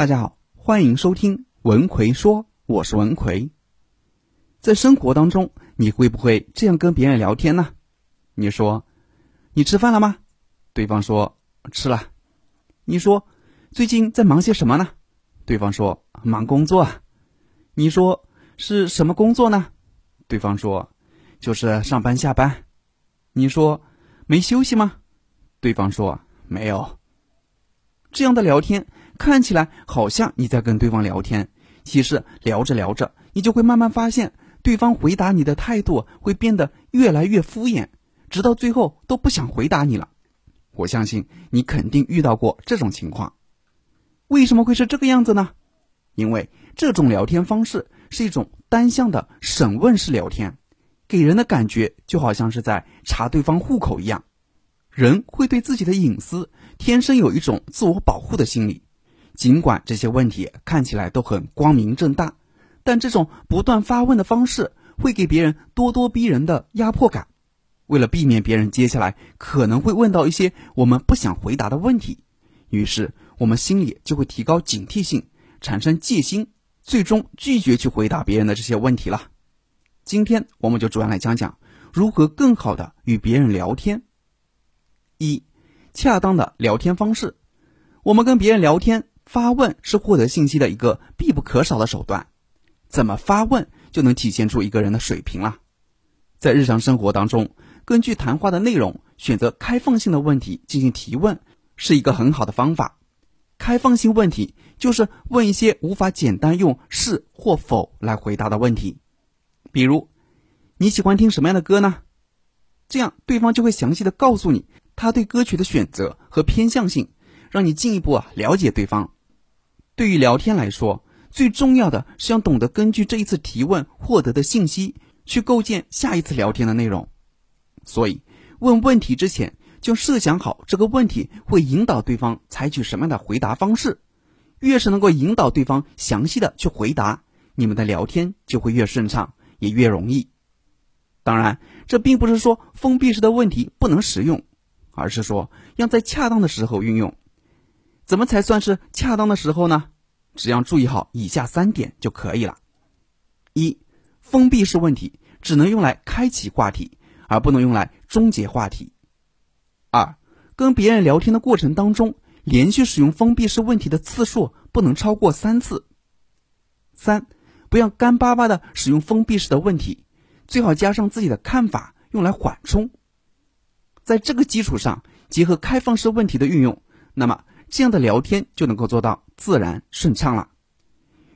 大家好，欢迎收听文奎说，我是文奎。在生活当中，你会不会这样跟别人聊天呢？你说：“你吃饭了吗？”对方说：“吃了。”你说：“最近在忙些什么呢？”对方说：“忙工作。”你说：“是什么工作呢？”对方说：“就是上班下班。”你说：“没休息吗？”对方说：“没有。”这样的聊天看起来好像你在跟对方聊天，其实聊着聊着，你就会慢慢发现，对方回答你的态度会变得越来越敷衍，直到最后都不想回答你了。我相信你肯定遇到过这种情况。为什么会是这个样子呢？因为这种聊天方式是一种单向的审问式聊天，给人的感觉就好像是在查对方户口一样。人会对自己的隐私天生有一种自我保护的心理，尽管这些问题看起来都很光明正大，但这种不断发问的方式会给别人咄咄逼人的压迫感。为了避免别人接下来可能会问到一些我们不想回答的问题，于是我们心里就会提高警惕性，产生戒心，最终拒绝去回答别人的这些问题了。今天我们就主要来讲讲如何更好的与别人聊天。一，恰当的聊天方式。我们跟别人聊天，发问是获得信息的一个必不可少的手段。怎么发问，就能体现出一个人的水平了。在日常生活当中，根据谈话的内容，选择开放性的问题进行提问，是一个很好的方法。开放性问题就是问一些无法简单用是或否来回答的问题。比如，你喜欢听什么样的歌呢？这样对方就会详细的告诉你。他对歌曲的选择和偏向性，让你进一步啊了解对方。对于聊天来说，最重要的是要懂得根据这一次提问获得的信息，去构建下一次聊天的内容。所以，问问题之前就设想好这个问题会引导对方采取什么样的回答方式。越是能够引导对方详细的去回答，你们的聊天就会越顺畅，也越容易。当然，这并不是说封闭式的问题不能使用。而是说要在恰当的时候运用，怎么才算是恰当的时候呢？只要注意好以下三点就可以了：一、封闭式问题只能用来开启话题，而不能用来终结话题；二、跟别人聊天的过程当中，连续使用封闭式问题的次数不能超过三次；三、不要干巴巴的使用封闭式的问题，最好加上自己的看法，用来缓冲。在这个基础上，结合开放式问题的运用，那么这样的聊天就能够做到自然顺畅了。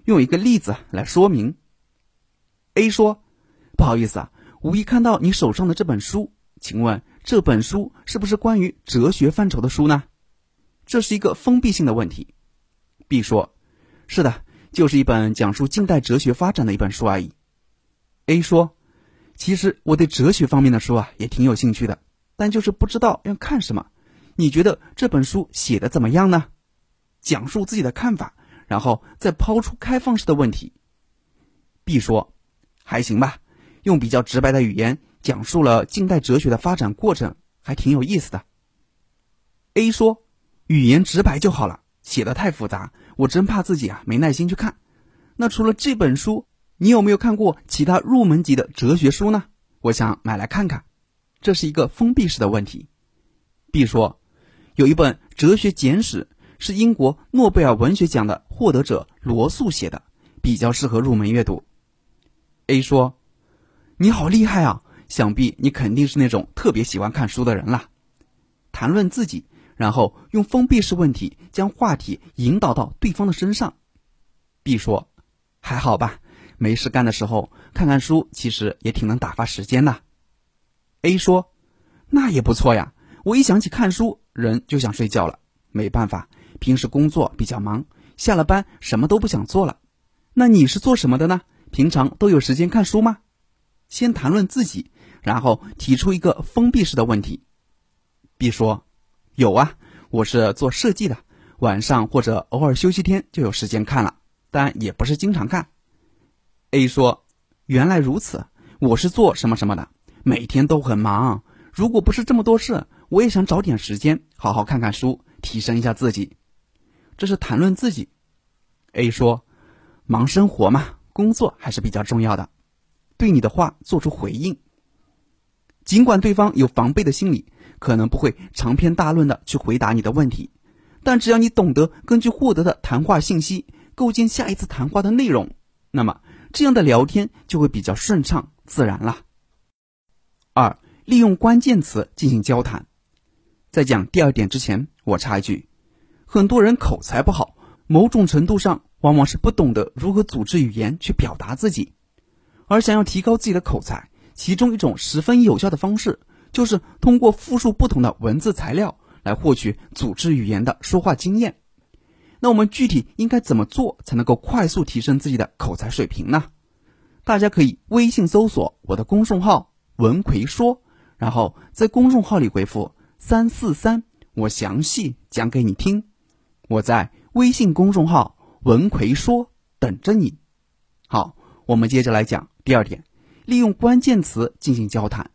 用一个例子来说明：A 说：“不好意思啊，无意看到你手上的这本书，请问这本书是不是关于哲学范畴的书呢？”这是一个封闭性的问题。B 说：“是的，就是一本讲述近代哲学发展的一本书而已。”A 说：“其实我对哲学方面的书啊，也挺有兴趣的。”但就是不知道要看什么，你觉得这本书写的怎么样呢？讲述自己的看法，然后再抛出开放式的问题。B 说：“还行吧，用比较直白的语言讲述了近代哲学的发展过程，还挺有意思的。”A 说：“语言直白就好了，写的太复杂，我真怕自己啊没耐心去看。那除了这本书，你有没有看过其他入门级的哲学书呢？我想买来看看。”这是一个封闭式的问题。B 说，有一本哲学简史是英国诺贝尔文学奖的获得者罗素写的，比较适合入门阅读。A 说，你好厉害啊！想必你肯定是那种特别喜欢看书的人了。谈论自己，然后用封闭式问题将话题引导到对方的身上。B 说，还好吧，没事干的时候看看书，其实也挺能打发时间的。A 说：“那也不错呀，我一想起看书，人就想睡觉了。没办法，平时工作比较忙，下了班什么都不想做了。那你是做什么的呢？平常都有时间看书吗？”先谈论自己，然后提出一个封闭式的问题。B 说：“有啊，我是做设计的，晚上或者偶尔休息天就有时间看了，但也不是经常看。”A 说：“原来如此，我是做什么什么的。”每天都很忙，如果不是这么多事，我也想找点时间好好看看书，提升一下自己。这是谈论自己。A 说：“忙生活嘛，工作还是比较重要的。”对你的话做出回应。尽管对方有防备的心理，可能不会长篇大论的去回答你的问题，但只要你懂得根据获得的谈话信息构建下一次谈话的内容，那么这样的聊天就会比较顺畅自然了。二。利用关键词进行交谈。在讲第二点之前，我插一句：很多人口才不好，某种程度上往往是不懂得如何组织语言去表达自己。而想要提高自己的口才，其中一种十分有效的方式，就是通过复述不同的文字材料来获取组织语言的说话经验。那我们具体应该怎么做才能够快速提升自己的口才水平呢？大家可以微信搜索我的公众号“文奎说”。然后在公众号里回复三四三，我详细讲给你听。我在微信公众号文奎说等着你。好，我们接着来讲第二点，利用关键词进行交谈。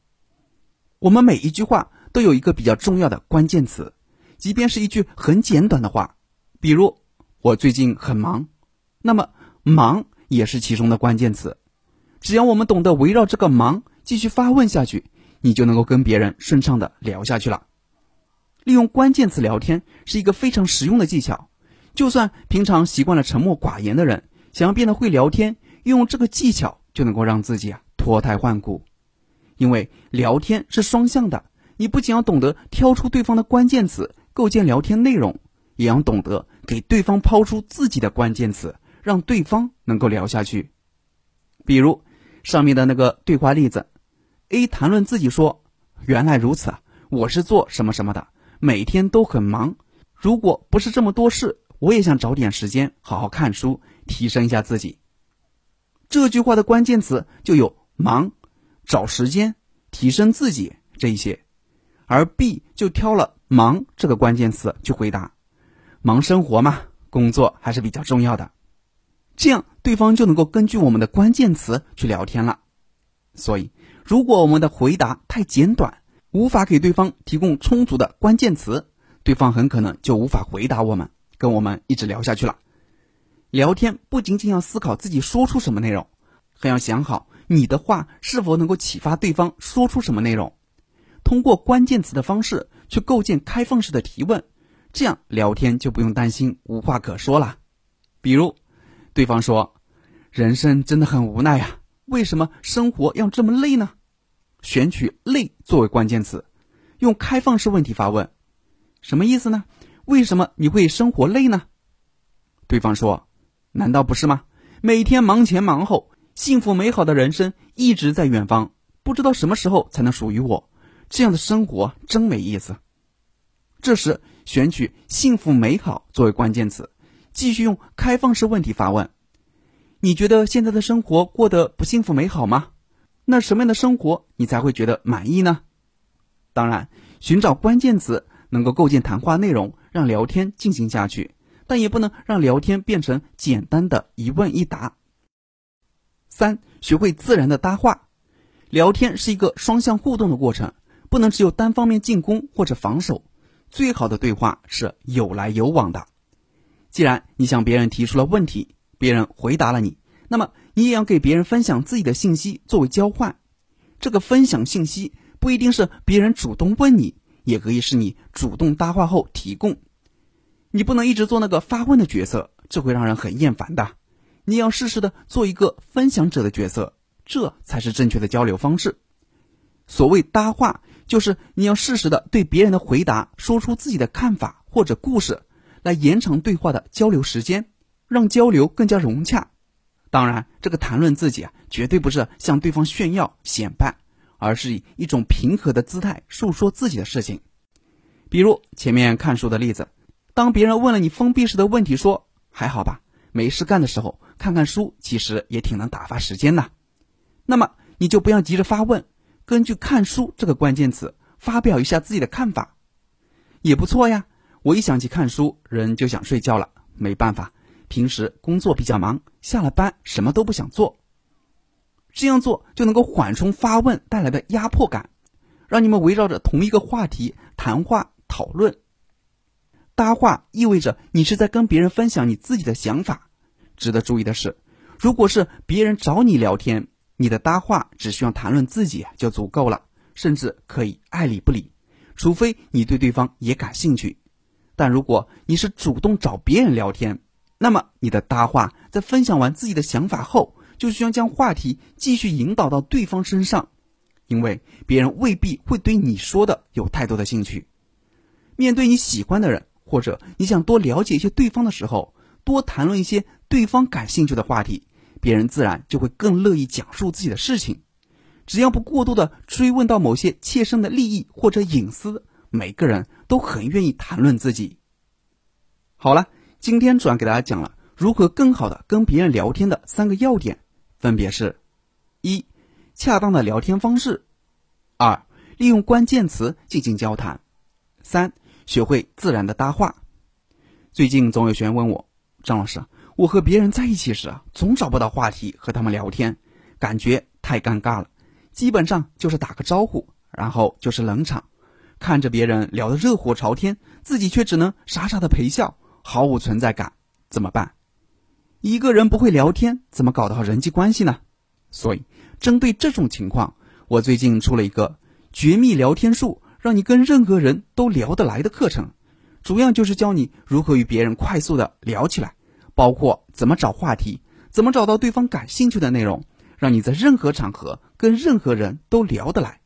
我们每一句话都有一个比较重要的关键词，即便是一句很简短的话，比如我最近很忙，那么忙也是其中的关键词。只要我们懂得围绕这个忙继续发问下去。你就能够跟别人顺畅的聊下去了。利用关键词聊天是一个非常实用的技巧。就算平常习惯了沉默寡言的人，想要变得会聊天，运用这个技巧就能够让自己啊脱胎换骨。因为聊天是双向的，你不仅要懂得挑出对方的关键词，构建聊天内容，也要懂得给对方抛出自己的关键词，让对方能够聊下去。比如上面的那个对话例子。A 谈论自己说：“原来如此啊，我是做什么什么的，每天都很忙。如果不是这么多事，我也想找点时间好好看书，提升一下自己。”这句话的关键词就有“忙”、“找时间”、“提升自己”这一些，而 B 就挑了“忙”这个关键词去回答：“忙生活嘛，工作还是比较重要的。”这样对方就能够根据我们的关键词去聊天了。所以。如果我们的回答太简短，无法给对方提供充足的关键词，对方很可能就无法回答我们，跟我们一直聊下去了。聊天不仅仅要思考自己说出什么内容，还要想好你的话是否能够启发对方说出什么内容。通过关键词的方式去构建开放式的提问，这样聊天就不用担心无话可说了。比如，对方说：“人生真的很无奈呀，为什么生活要这么累呢？”选取“累”作为关键词，用开放式问题发问，什么意思呢？为什么你会生活累呢？对方说：“难道不是吗？每天忙前忙后，幸福美好的人生一直在远方，不知道什么时候才能属于我。这样的生活真没意思。”这时选取“幸福美好”作为关键词，继续用开放式问题发问：“你觉得现在的生活过得不幸福美好吗？”那什么样的生活你才会觉得满意呢？当然，寻找关键词能够构建谈话内容，让聊天进行下去，但也不能让聊天变成简单的一问一答。三，学会自然的搭话。聊天是一个双向互动的过程，不能只有单方面进攻或者防守。最好的对话是有来有往的。既然你向别人提出了问题，别人回答了你。那么，你也要给别人分享自己的信息作为交换。这个分享信息不一定是别人主动问你，也可以是你主动搭话后提供。你不能一直做那个发问的角色，这会让人很厌烦的。你要适时的做一个分享者的角色，这才是正确的交流方式。所谓搭话，就是你要适时的对别人的回答说出自己的看法或者故事，来延长对话的交流时间，让交流更加融洽。当然，这个谈论自己啊，绝对不是向对方炫耀显摆，而是以一种平和的姿态诉说自己的事情。比如前面看书的例子，当别人问了你封闭式的问题，说还好吧，没事干的时候看看书，其实也挺能打发时间的。那么你就不要急着发问，根据“看书”这个关键词发表一下自己的看法，也不错呀。我一想起看书，人就想睡觉了，没办法。平时工作比较忙，下了班什么都不想做。这样做就能够缓冲发问带来的压迫感，让你们围绕着同一个话题谈话讨论。搭话意味着你是在跟别人分享你自己的想法，值得注意的是，如果是别人找你聊天，你的搭话只需要谈论自己就足够了，甚至可以爱理不理，除非你对对方也感兴趣。但如果你是主动找别人聊天，那么你的搭话在分享完自己的想法后，就需要将话题继续引导到对方身上，因为别人未必会对你说的有太多的兴趣。面对你喜欢的人，或者你想多了解一些对方的时候，多谈论一些对方感兴趣的话题，别人自然就会更乐意讲述自己的事情。只要不过多的追问到某些切身的利益或者隐私，每个人都很愿意谈论自己。好了，今天主要给大家讲了如何更好的跟别人聊天的三个要点，分别是：一、恰当的聊天方式；二、利用关键词进行交谈；三、学会自然的搭话。最近总有学员问我，张老师，我和别人在一起时啊，总找不到话题和他们聊天，感觉太尴尬了，基本上就是打个招呼，然后就是冷场。看着别人聊得热火朝天，自己却只能傻傻的陪笑，毫无存在感，怎么办？一个人不会聊天，怎么搞得好人际关系呢？所以，针对这种情况，我最近出了一个绝密聊天术，让你跟任何人都聊得来的课程，主要就是教你如何与别人快速的聊起来，包括怎么找话题，怎么找到对方感兴趣的内容，让你在任何场合跟任何人都聊得来。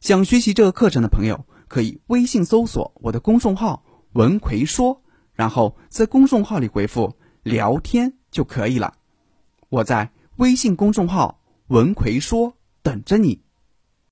想学习这个课程的朋友，可以微信搜索我的公众号“文奎说”，然后在公众号里回复“聊天”就可以了。我在微信公众号“文奎说”等着你。